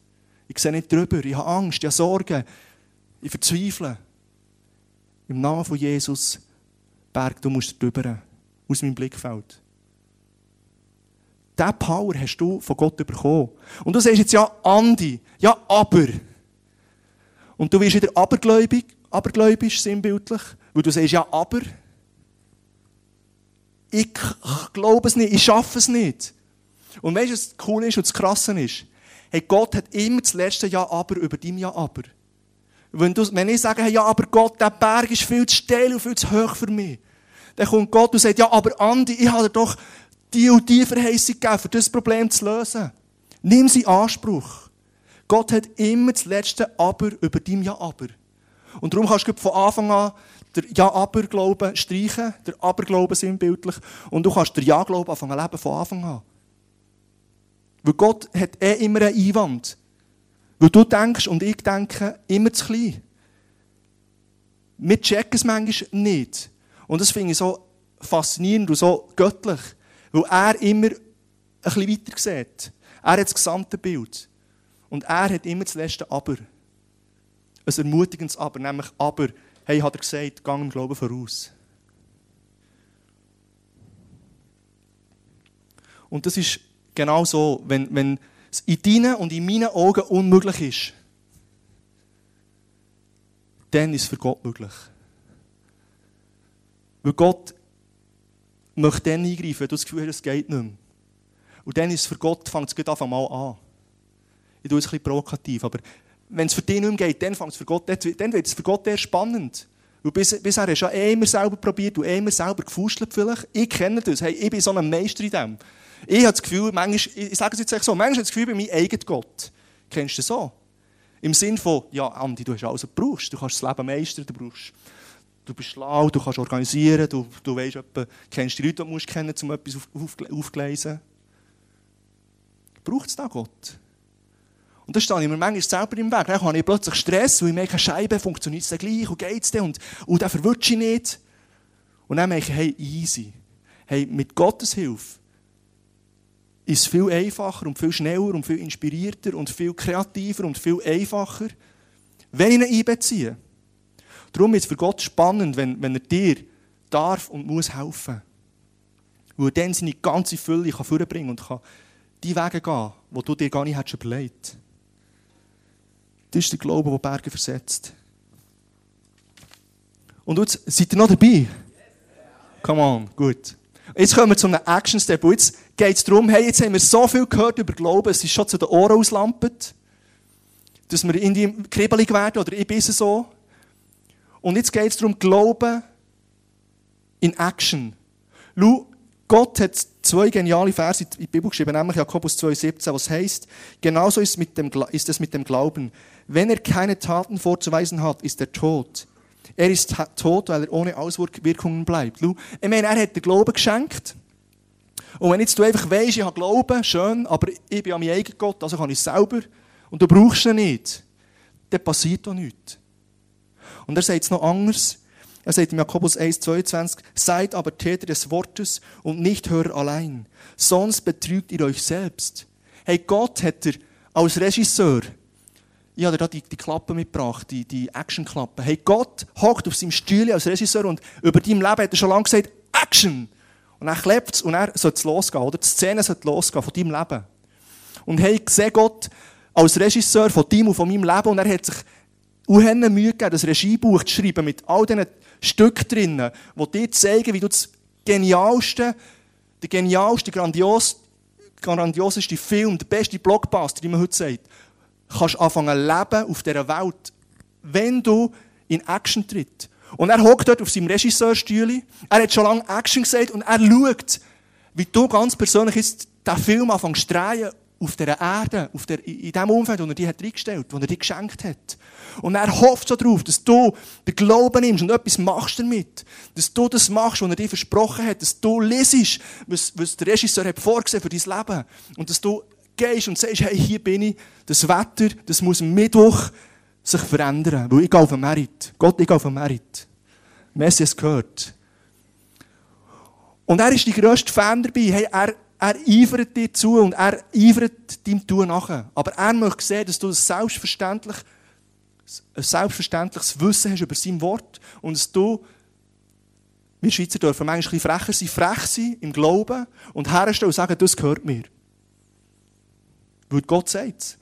Ich sehe nicht drüber. Ich habe Angst, ich habe Sorgen. Ich verzweifle. Im Namen von Jesus, Berg, du musst drüber. Aus meinem Blickfeld. Diese Power hast du von Gott bekommen. Und du sagst jetzt, ja, Andi, ja, aber. Und du wirst wieder abergläubig, abergläubisch, sinnbildlich, weil du sagst, ja, aber. Ich glaube es nicht, ich schaffe es nicht. Und weißt du, was cool ist und das Krasse ist? Hey, Gott hat immer das letzte Ja, aber über dein Ja, aber. Wenn, du, wenn ich sage, hey, ja, aber Gott, der Berg ist viel zu steil und viel zu hoch für mich, dann kommt Gott und sagt, ja, aber Andi, ich habe dir doch die und die Verheißung gegeben, für das Problem zu lösen. Nimm sie in Anspruch. Gott hat immer das letzte Aber über dein Ja-Aber. Und darum kannst du von Anfang an der Ja-Aber-Glauben streichen, der Aber-Glauben sinnbildlich, und du kannst der Ja-Glauben anfangen leben von Anfang an. Weil Gott hat eh immer einen Einwand. Weil du denkst und ich denke immer zu klein. Wir checken es manchmal nicht. Und das finde ich so faszinierend und so göttlich. Weil er immer ein bisschen weiter sieht. Er hat das gesamte Bild. Und er hat immer das letzte Aber. Ein ermutigendes Aber, nämlich Aber. Hey, hat er gesagt, gang im Glauben voraus. Und das ist genau so, wenn, wenn es in deinen und in meinen Augen unmöglich ist, dann ist es für Gott möglich. Weil Gott möchte dann eingreifen, wenn du das Gefühl hast, es geht nicht mehr. Und dann ist es für Gott, fängt es einfach mal an. Ich tue es ein bisschen provokativ, aber wenn es für dich nicht mehr geht, dann fängt es für Gott, dann wird es für Gott eher spannend. Weil bis, bisher hast du ja eh immer selber probiert, du eh immer selber gefuschelt vielleicht. Ich kenne das, hey, ich bin so ein Meister in dem. Ich habe das Gefühl, manchmal, ich sage es jetzt so, manchmal habe das Gefühl, bei meinem eigenen Gott. Kennst du das so? Im Sinn von, ja, Andi, du hast alles, was du brauchst. Du kannst das Leben meistern, du brauchst du bist schlau, du kannst organisieren, du, du weißt, etwa, kennst die Leute, die du musst kennen, um etwas auf, auf, aufzulesen. Braucht es da Gott? Und da stehe ich mir manchmal selber im Weg. Dann habe ich plötzlich Stress, weil ich merke, Scheibe funktioniert es gleich und geht es denn und, und dann verwirrt ich nicht. Und dann merke ich, hey, easy. Hey, mit Gottes Hilfe ist es viel einfacher und viel schneller und viel inspirierter und viel kreativer und viel einfacher, wenn ich ihn einbeziehe. Darum ist es für Gott spannend, wenn, wenn er dir darf und muss helfen. Weil er dann seine ganze Fülle kann vorbringen und kann die Wege gehen, die du dir gar nicht hättest überlegt. Das ist der Glaube, der Berge versetzt. Und jetzt seid ihr noch dabei? Come on, gut. Jetzt kommen wir zu einem Action-Step. jetzt geht es darum, hey, jetzt haben wir so viel gehört über Glauben, es ist schon zu den Ohren auslampet, dass wir in die kribbelig werden, oder ich bin so. Und jetzt geht es darum, Glauben in Action. Schau, Gott hat zwei geniale Verse in die Bibel geschrieben, nämlich Jakobus 2,17, was heißt, genauso ist, mit dem, ist es mit dem Glauben. Wenn er keine Taten vorzuweisen hat, ist er tot. Er ist tot, weil er ohne Auswirkungen bleibt. Schau, ich meine, er hat den Glauben geschenkt. Und wenn jetzt du einfach weißt, ich habe Glauben, schön, aber ich bin an meinem eigenen Gott, also kann ich es selber, und du brauchst ihn nicht, dann passiert doch nichts. Und er sagt es noch anders. Er sagt in Jakobus 1, 22, seid aber Täter des Wortes und nicht Hörer allein, sonst betrügt ihr euch selbst. Hey, Gott hat er als Regisseur, ich habe da die, die Klappe mitgebracht, die, die Action-Klappe. Hey, Gott hockt auf seinem Stühle als Regisseur und über deinem Leben hat er schon lange gesagt, Action! Und dann klebt es und er sollte es losgehen, oder? Die Szene sollte losgehen von deinem Leben. Und hey, ich sehe Gott als Regisseur von deinem und von meinem Leben und er hat sich unheimlich Mühe gegeben, das Regiebuch zu schreiben mit all diesen Stücken drinnen, die dir zeigen, wie du das genialste, der genialste, grandios, grandioseste Film, der beste Blockbuster, wie man heute sagt, kannst anfangen leben auf dieser Welt, wenn du in Action tritt. Und er hockt dort auf seinem Regisseurstühle. Er hat schon lange Action gesagt und er schaut, wie du ganz persönlich jetzt diesen Film anfängst zu drehen auf dieser Erde, auf der, in dem Umfeld, wo er dich reingestellt hat, wo er dir geschenkt hat. Und er hofft so darauf, dass du den Glauben nimmst und etwas machst damit. Dass du das machst, was er dir versprochen hat. Dass du lesest, was, was der Regisseur hat vorgesehen für dein Leben. Und dass du gehst und sagst, hey, hier bin ich. Das Wetter, das muss am Mittwoch sich verändern. Weil ich gehe auf den Merit. Gott, ich gehe auf den Merit. Messi es gehört. Und er ist die grösste Fan dabei. Hey, er, er eifert dir zu und er eifert deinem Tun nachher. Aber er möchte sehen, dass du das selbstverständlich, ein selbstverständliches Wissen hast über sein Wort und dass du, wir Schweizer dürfen manchmal ein bisschen frecher sein, frech sein im Glauben und herstellen und sagen, das gehört mir. Weil Gott sagt es.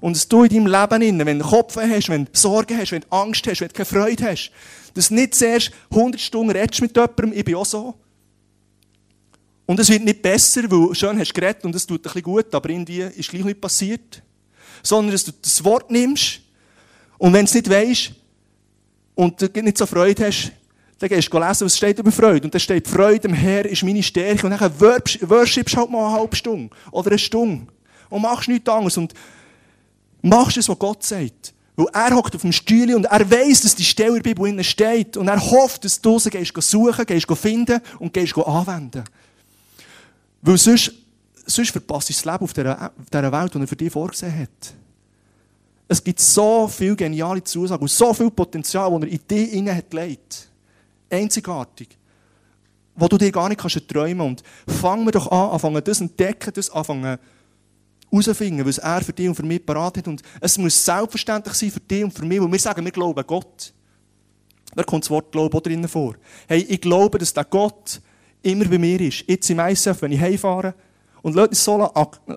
Und dass du in deinem Leben, wenn du Kopf hast, wenn du Sorgen hast, wenn du Angst hast, wenn du keine Freude hast, dass du nicht zuerst 100 Stunden redest mit jemandem, ich bin auch so. Und es wird nicht besser, weil schön hast du geredet und es tut ein bisschen gut, aber irgendwie ist gleich nicht passiert. Sondern dass du das Wort nimmst und wenn du es nicht weißt und du nicht so Freude hast, dann gehst du lesen, was steht über Freude. Und da steht, Freude im Herr ist meine Stärke. Und dann worshipst halt mal eine halbe Stunde oder eine Stunde. Und machst nichts anderes. Und machst es, was Gott sagt. Weil er hockt auf dem Stühle und er weiß, dass die Stelle in der Bibel steht. Und er hofft, dass du sie suchen, gehst finden und gehst anwenden. Weil sonst, sonst verpasst du das Leben auf dieser, Welt, die er für dich vorgesehen hat. Es gibt so viele geniale Zusagen und so viel Potenzial, das er in dich hinein hat gelegt. Einzigartig. Wo du dir gar nicht kannst träumen kannst. Und fangen wir doch an, anfangen das entdecken, das anfangen herausfinden, was er für dich und für mich parat hat. Und es muss selbstverständlich sein für dich und für mich, weil wir sagen, wir glauben Gott. Da kommt das Wort Glauben auch drinnen vor. Hey, ich glaube, dass der Gott immer bei mir ist. Jetzt im ISF, wenn ich heimfahre. Und Leute so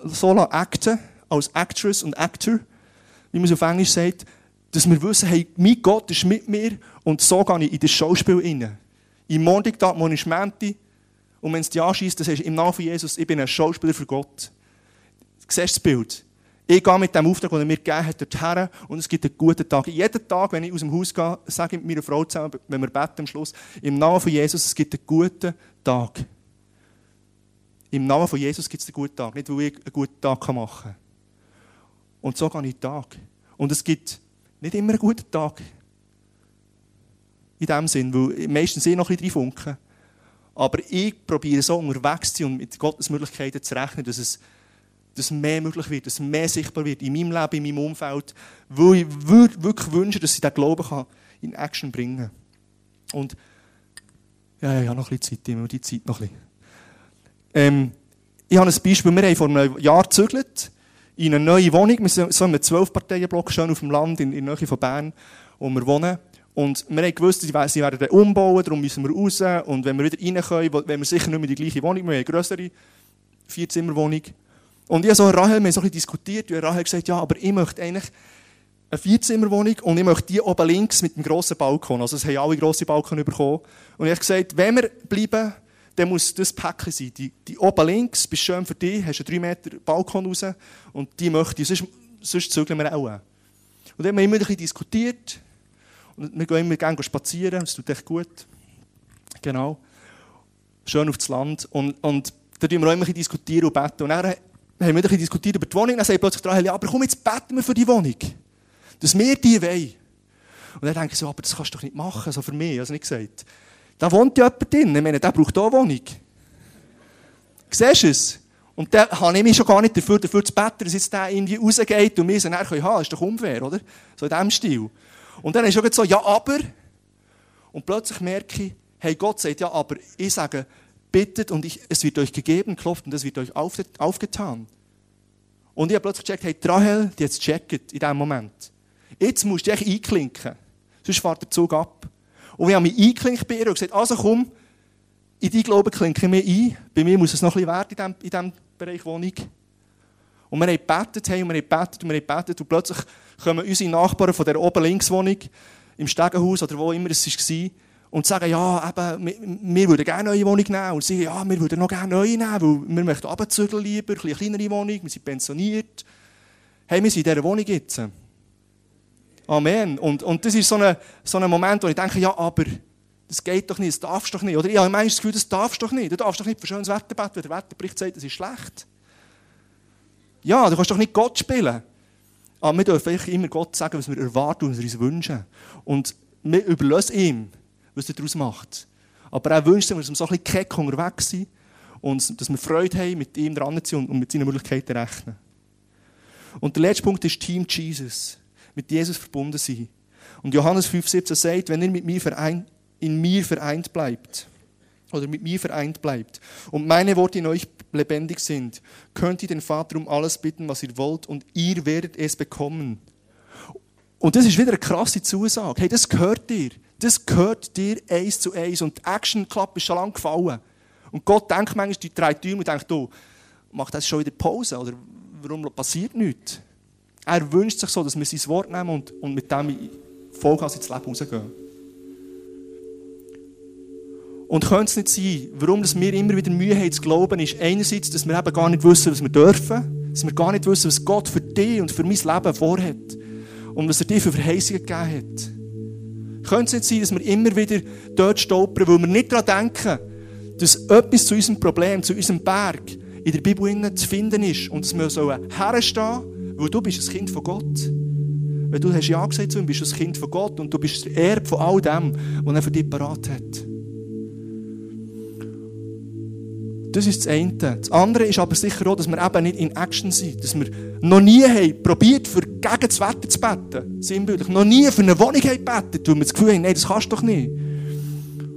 so acten, als Actress und Actor, wie man es auf Englisch sagt, dass wir wissen, hey, mein Gott ist mit mir und so gehe ich in das Schauspiel rein. Im Montag, morgen ist Menti und wenn es dich anschießt, dann sagst du im Namen von Jesus, ich bin ein Schauspieler für Gott. Du siehst das Bild. Ich gehe mit dem Auftrag, den er mir gegeben hat, dorthin und es gibt einen guten Tag. Jeden Tag, wenn ich aus dem Haus gehe, sage ich mit meiner Frau zusammen, wenn wir beten am Schluss, im Namen von Jesus, es gibt einen guten Tag. Im Namen von Jesus gibt es einen guten Tag, nicht weil ich einen guten Tag machen kann. Und so gehe ich den Tag. Und es gibt nicht immer einen guten Tag. In dem Sinn, weil meistens eh noch ein bisschen funken. Aber ich probiere so unterwegs zu sein und mit Gottes Möglichkeiten zu rechnen, dass es dass mehr möglich wird, dass mehr sichtbar wird in meinem Leben, in meinem Umfeld, weil ich wirklich wünsche, dass ich diesen Glauben in Action bringen kann. Und ja, ja, habe noch ein bisschen Zeit, immer die Zeit noch ein bisschen. Ähm, ich habe ein Beispiel, wir haben vor einem Jahr gezügelt in eine neue Wohnung, wir sind so in einem 12-Parteien-Block schön auf dem Land, in, der Nähe von Bern, wo wir wohnen. Und wir haben gewusst, sie werden den umbauen, darum müssen wir raus. Und wenn wir wieder rein können, wenn wir sicher nicht mehr die gleiche Wohnung, wir haben eine größere Vierzimmerwohnung. Und ich habe so Rahel, wir haben so ein bisschen diskutiert, und Rahel hat gesagt, ja, aber ich möchte eigentlich eine Vierzimmerwohnung und ich möchte die oben links mit dem grossen Balkon. Also es haben alle grosse Balkon bekommen. Und ich habe gesagt, wenn wir bleiben, dann muss das Päckchen sein. Die, die oben links, bist schön für dich, hast einen 3 Meter Balkon raus und die möchte ich, sonst, zügeln wir auch. Und dann haben wir immer ein bisschen diskutiert und wir gehen immer gerne spazieren, das tut echt gut. Genau. Schön auf das Land. Und, und da diskutieren wir auch immer diskutieren und beten. Und dann haben wir diskutiert über die Wohnung, dann sagt plötzlich Rahel, aber komm, jetzt beten wir für die Wohnung. Dass wir die wollen. Und dann denke ich so, aber das kannst du doch nicht machen, so für mich, also nicht gesagt. Da wohnt ja jemand drin, ich meine, der braucht auch Wohnung. Siehst du es? Und dann habe ich mich schon gar nicht dafür, dafür zu beten, dass jetzt der irgendwie rausgeht und wir es dann haben können. Ist doch unfair, oder? So in diesem Stil. Und dann ist es so, ja, aber. Und plötzlich merke ich, hey, Gott sagt, ja, aber ich sage, bittet und ich, es wird euch gegeben, klopft und es wird euch auf, aufgetan. Und ich habe plötzlich gecheckt, hey, Rahel, die jetzt checkt in diesem Moment. Jetzt musst du dich einklinken. Sonst fährt der Zug ab. Und wir haben mich einklinkt bei ihr und gesagt, also komm, in dein Glauben klinke ich mich ein. Bei mir muss es noch ein bisschen werden in diesem, Bereich Wohnung. Und wir haben gebetet, hey, und wir haben gebetet, und wir haben gebetet, und plötzlich kommen unsere Nachbarn von der oben links Wohnung im Stegenhaus oder wo immer es war, und sagen, ja, eben, wir, wir würden gerne eine neue Wohnung nehmen. Und sie sagen, ja, wir würden noch gerne eine neue nehmen, weil wir möchten abzügeln lieber, eine kleinere Wohnung, wir sind pensioniert. Hey, wir sind in dieser Wohnung jetzt. Amen. Und, und das ist so ein, so ein Moment, wo ich denke, ja, aber das geht doch nicht, das darfst du doch nicht. Oder ich habe manchmal das Gefühl, das darfst du doch nicht. Du darfst doch nicht für schönes Wetter beten, wenn der Wetterbericht sagt, das ist schlecht. Ja, du kannst doch nicht Gott spielen. Aber wir dürfen immer Gott sagen, was wir erwarten und was wir uns wünschen. Und wir überlassen ihm, was er daraus macht. Aber er wünscht sich, dass wir so ein bisschen keck unterwegs sind und dass wir Freude haben, mit ihm dran zu sein und mit seinen Möglichkeiten rechnen. Und der letzte Punkt ist Team Jesus. Mit Jesus verbunden sein. Und Johannes 5,17 sagt, wenn ihr mit mir vereint, in mir vereint bleibt, oder mit mir vereint bleibt und meine Worte in euch lebendig sind, könnt ihr den Vater um alles bitten, was ihr wollt, und ihr werdet es bekommen. Und das ist wieder eine krasse Zusage. Hey, das gehört dir. Das gehört dir eins zu eins. Und die Action Club ist schon lange gefallen. Und Gott denkt manchmal, die drei Türme und denkt, du, macht das schon wieder Pause? Oder warum passiert nichts? Er wünscht sich so, dass wir sein Wort nehmen und, und mit dem Vollgas ins Leben rausgehen. Und könnte es nicht sein, warum wir immer wieder Mühe haben zu glauben, ist einerseits, dass wir eben gar nicht wissen, was wir dürfen, dass wir gar nicht wissen, was Gott für dich und für mein Leben vorhat und was er dir für Verheißungen gegeben hat. Könnte es nicht sein, dass wir immer wieder dort stolpern, weil wir nicht daran denken, dass etwas zu unserem Problem, zu unserem Berg in der Bibel zu finden ist und dass wir so herstehen, weil du bist ein Kind von Gott. Wenn du hast Ja gesagt zu ihm, bist du ein Kind von Gott und du bist der Erbe von all dem, was er für dich parat hat. Das ist das eine. Das andere ist aber sicher auch, dass wir eben nicht in Action sind. Dass wir noch nie haben probiert, für gegen das Wetter zu beten. Sinnbildlich. Noch nie für eine Wohnung haben gebetet, weil wir das Gefühl haben, nein, das kannst du doch nicht.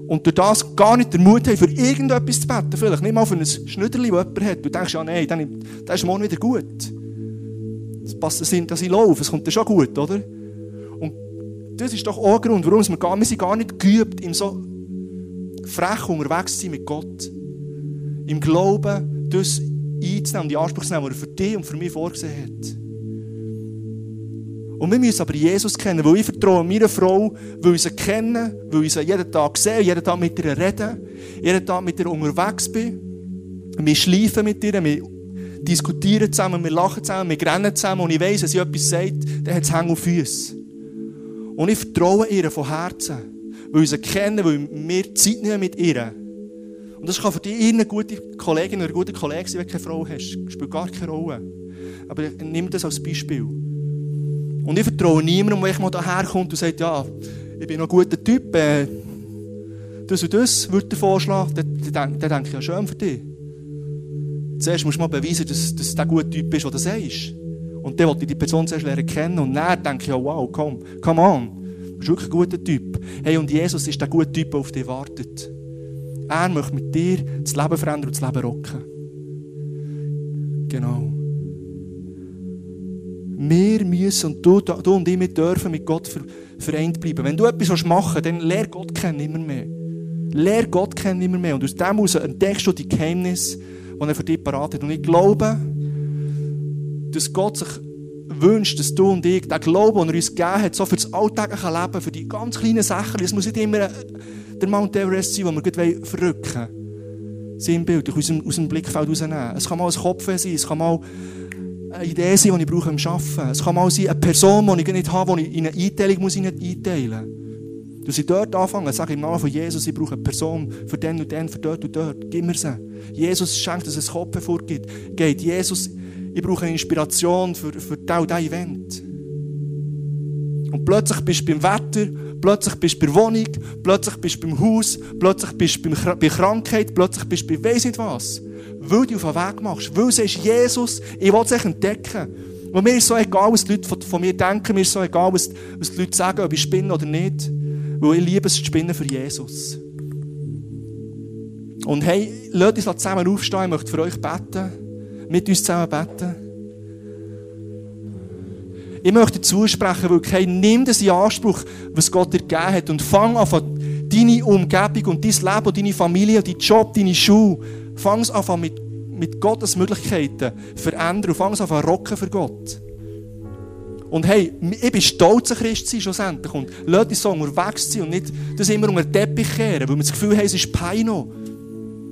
Und durch das gar nicht den Mut haben, für irgendetwas zu beten. Vielleicht nicht mal für ein Schnüderli, das jemand hat. Du denkst, ja, nein, dann ist morgen wieder gut. Das passt, dass ich laufe, es kommt dann schon gut, oder? Und das ist doch auch ein Grund, warum wir, gar, wir sind gar nicht geübt, im so frech unterwegs zu sein mit Gott im Glauben das einzunehmen die Anspruch zu nehmen, was er für dich und für mich vorgesehen hat. Und wir müssen aber Jesus kennen, weil ich vertraue meiner Frau, weil ich sie kenne, weil ich sie jeden Tag sehe, jeden Tag mit ihr rede, jeden Tag mit ihr unterwegs bin. Wir schleifen mit ihr, wir diskutieren zusammen, wir lachen zusammen, wir rennen zusammen und ich weiss, wenn sie etwas sagt, dann hat es Hänge auf Füße. Und ich vertraue ihr von Herzen, weil ich sie kenne, weil wir Zeit nehmen mit ihr. Und das kann für dich eine gute Kollegin oder ein guter Kollege sein, wenn du keine Frau hast. Das spielt gar keine Rolle. Aber nimm das als Beispiel. Und ich vertraue niemandem, der mal daherkommt und sagt, ja, ich bin ein guter Typ, äh, das und das würde dir vorschlagen, dann denke ich, ja, schön für dich. Zuerst musst du mal beweisen, dass, dass du der gute Typ bist, der du sagst. Und dann wollte ich die Person zuerst lernen kennen und dann denke ich, ja, wow, komm, come on. Du bist wirklich ein guter Typ. Hey, und Jesus ist der gute Typ, der auf dich wartet. Er möchte mit dir das Leben verändern und das Leben rocken. Genau. Wir müssen und du, du und ich, wir dürfen mit Gott vereint bleiben. Wenn du etwas machen willst, dann lerne Gott kennen immer mehr. Lerne Gott kennen immer mehr. Und aus dem heraus entdeckst du die Geheimnisse, die er für dich parat hat. Und ich glaube, dass Gott sich wünscht, dass du und ich den Glauben, den er uns gegeben hat, so für das alltägliche Leben, für die ganz kleinen Sachen, es muss nicht immer der Mount Everest sein, den wir gleich verrücken wollen. Sinnbildlich aus dem, aus dem Blickfeld rausnehmen. Es kann mal ein Kopf sein, es kann mal eine Idee sein, die ich brauche im Arbeiten. Es kann mal sein, eine Person, die ich nicht habe, die ich in eine Einteilung muss einteilen muss. Du sie dort anfangen, sage im Namen von Jesus, ich brauche eine Person für den und den, für dort und dort. Gib mir sie. Jesus schenkt, dass es Kopf hervorgeht. Geht. Jesus, ich brauche eine Inspiration für, für das und dieses Event. Und plötzlich bist du beim Wetter, plötzlich bist du bei der Wohnung, plötzlich bist du beim Haus, plötzlich bist du bei Krankheit, plötzlich bist du bei weiss nicht was. Weil du auf den Weg machst. Weil sagst, Jesus, ich will es entdecken. Und mir ist so egal, was die Leute von, mir denken, mir ist so egal, was, was die Leute sagen, ob ich spinne oder nicht. Weil ich liebe es, zu spinnen für Jesus. Und hey, lasst uns zusammen aufstehen, ich möchte für euch beten. Mit uns zusammen beten. Ich möchte zusprechen, wirklich, hey, nimm das in Anspruch, was Gott dir gegeben hat und fang an, deine Umgebung und dein Leben, deine Familie, dein Job, deine Schule, fang an mit, mit Gottes Möglichkeiten verändern und fang an rocken für Gott. Und hey, ich bin stolz, ein Christ zu sein, schlussendlich. Und lass dich so unterwegs sein und nicht das immer unter den Teppich kehren, weil wir das Gefühl haben, es ist Peino.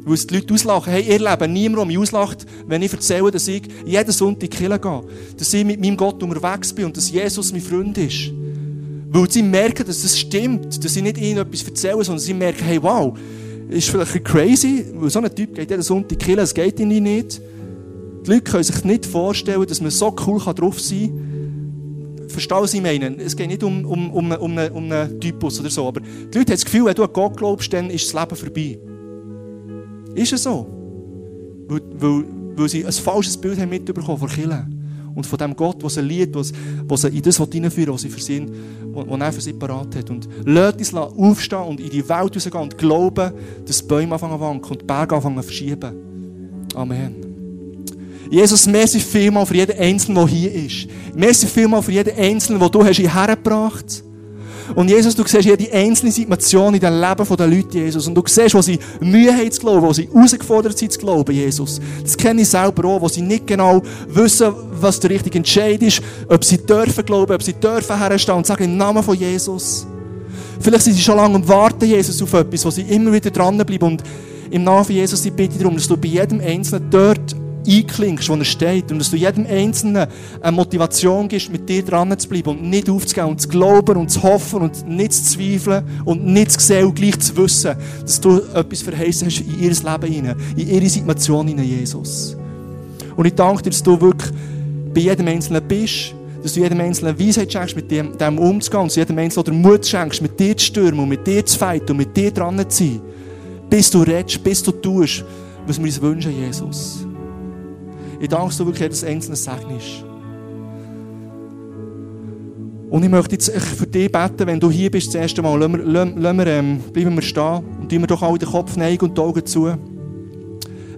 Weil es die Leute auslachen. Hey, ihr Leben, niemand, der mich auslacht, wenn ich erzähle, dass ich jeden Sonntag Kirche gehe. Dass ich mit meinem Gott unterwegs bin und dass Jesus mein Freund ist. Weil sie merken, dass das stimmt. Dass sie nicht ihnen etwas erzählen, sondern sie merken, hey, wow, ist vielleicht ein crazy, weil so ein Typ geht jeden Sonntag Kirche, es geht ihnen nicht. Die Leute können sich nicht vorstellen, dass man so cool drauf sein kann. Verstehen, was ich meine? Es geht nicht um, um, um, um, einen, um einen Typus oder so, aber die Leute haben das Gefühl, wenn du an Gott glaubst, dann ist das Leben vorbei. Ist es so? Weil, weil, weil sie ein falsches Bild haben mitbekommen von Kirche. Und von dem Gott, der sie liebt, der sie in das hineinführen was sie, was er für sie parat hat. Und lasst uns aufstehen und in die Welt rausgehen und glauben, dass Bäume anfangen zu wanken und Berge anfangen zu verschieben. Amen. Jesus, merci vielmal für jeden Einzelnen, der hier ist. Merci vielmal für jeden Einzelnen, den du hast hierher gebracht hast. Und Jesus, du siehst jede einzelne Situation in dem Leben der Leute, Jesus. Und du siehst, wo sie Mühe haben zu glauben, wo sie herausgefordert sind zu glauben, Jesus. Das kenne ich selber auch, wo sie nicht genau wissen, was der richtige Entscheid ist, ob sie dürfen glauben, ob sie dürfen herstehen und sagen, im Namen von Jesus. Vielleicht sind sie schon lange am Warten, Jesus, auf etwas, wo sie immer wieder dranbleiben. Und im Namen von Jesus, ich bitte darum, dass du bei jedem Einzelnen dort einklingst, wo er steht. Und dass du jedem Einzelnen eine Motivation gibst, mit dir dran zu bleiben und nicht aufzugehen und zu glauben und zu hoffen und nicht zu zweifeln und nicht zu sehen und gleich zu wissen, dass du etwas verheißen hast in ihr Leben hinein, in ihre Situation hinein, Jesus. Und ich danke dir, dass du wirklich bei jedem Einzelnen bist, dass du jedem Einzelnen Weisheit schenkst, mit dem, dem umzugehen, dass du jedem Einzelnen den Mut schenkst, mit dir zu stürmen und mit dir zu fighten und mit dir dran zu sein, bis du redest, bis du tust, was wir uns wünschen, Jesus. Ich danke, du wirklich jedes einzelne segnest. Und ich möchte jetzt für dich beten, wenn du hier bist, das erste Mal, lassen wir, lassen wir, ähm, bleiben wir stehen und tun wir doch alle den Kopf neigen und die Augen zu.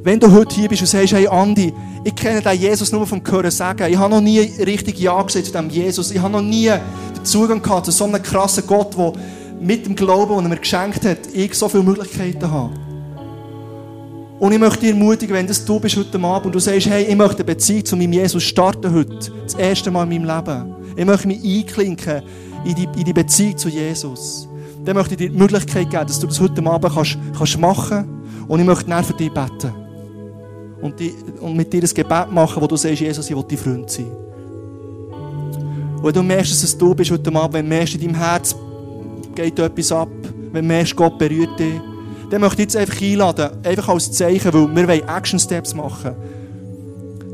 Wenn du heute hier bist und sagst, hey Andi, ich kenne den Jesus nur vom Hören sagen, ich habe noch nie richtig Ja gesagt zu diesem Jesus, ich habe noch nie den Zugang gehabt zu so einem krassen Gott, der mit dem Glauben, den er mir geschenkt hat, ich so viele Möglichkeiten habe. Und ich möchte dich ermutigen, wenn das du bist heute Abend und du sagst, hey, ich möchte eine Beziehung zu meinem Jesus starten heute. Das erste Mal in meinem Leben. Ich möchte mich einklinken in die, in die Beziehung zu Jesus. Dann möchte ich dir die Möglichkeit geben, dass du das heute Abend kannst, kannst machen Und ich möchte dann für dich beten. Und, die, und mit dir ein Gebet machen, wo du sagst, Jesus, ich will dein Freund sein. Und wenn du merkst, dass es du bist heute Abend, wenn du merkst, in deinem Herz geht etwas ab, wenn du merkst, Gott berührt dich, dann möchte ich jetzt einfach einladen, einfach als Zeichen, weil wir wollen Action Steps machen.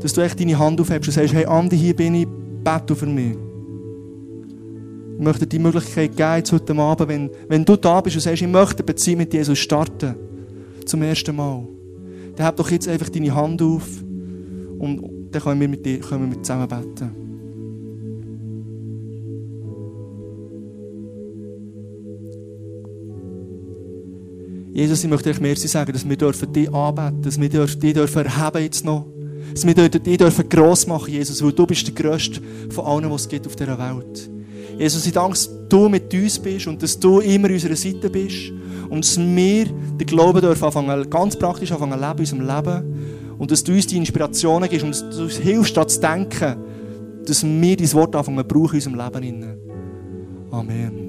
Dass du echt deine Hand aufhebst und sagst, hey Andi, hier bin ich, bete für mich. Ich möchte dir die Möglichkeit geben, jetzt heute Abend, wenn, wenn du da bist und sagst, ich möchte eine Beziehung mit Jesus starten, zum ersten Mal, dann heb doch jetzt einfach deine Hand auf und dann können wir mit dir können wir zusammen beten. Jesus, ich möchte euch merci sagen, dass wir dürfen dich anbeten, dass wir dich dürfen erheben jetzt noch. Dass wir dich dürfen gross machen, Jesus, weil du bist der Größte von allen, was es gibt auf dieser Welt. Jesus, ich danke, dass du mit uns bist und dass du immer an unserer Seite bist und dass wir den Glauben dürfen anfangen, ganz praktisch anfangen leben in unserem Leben und dass du uns die Inspirationen gibst und dass du uns hilfst, statt zu denken, dass wir dein Wort anfangen brauchen in unserem Leben. Amen.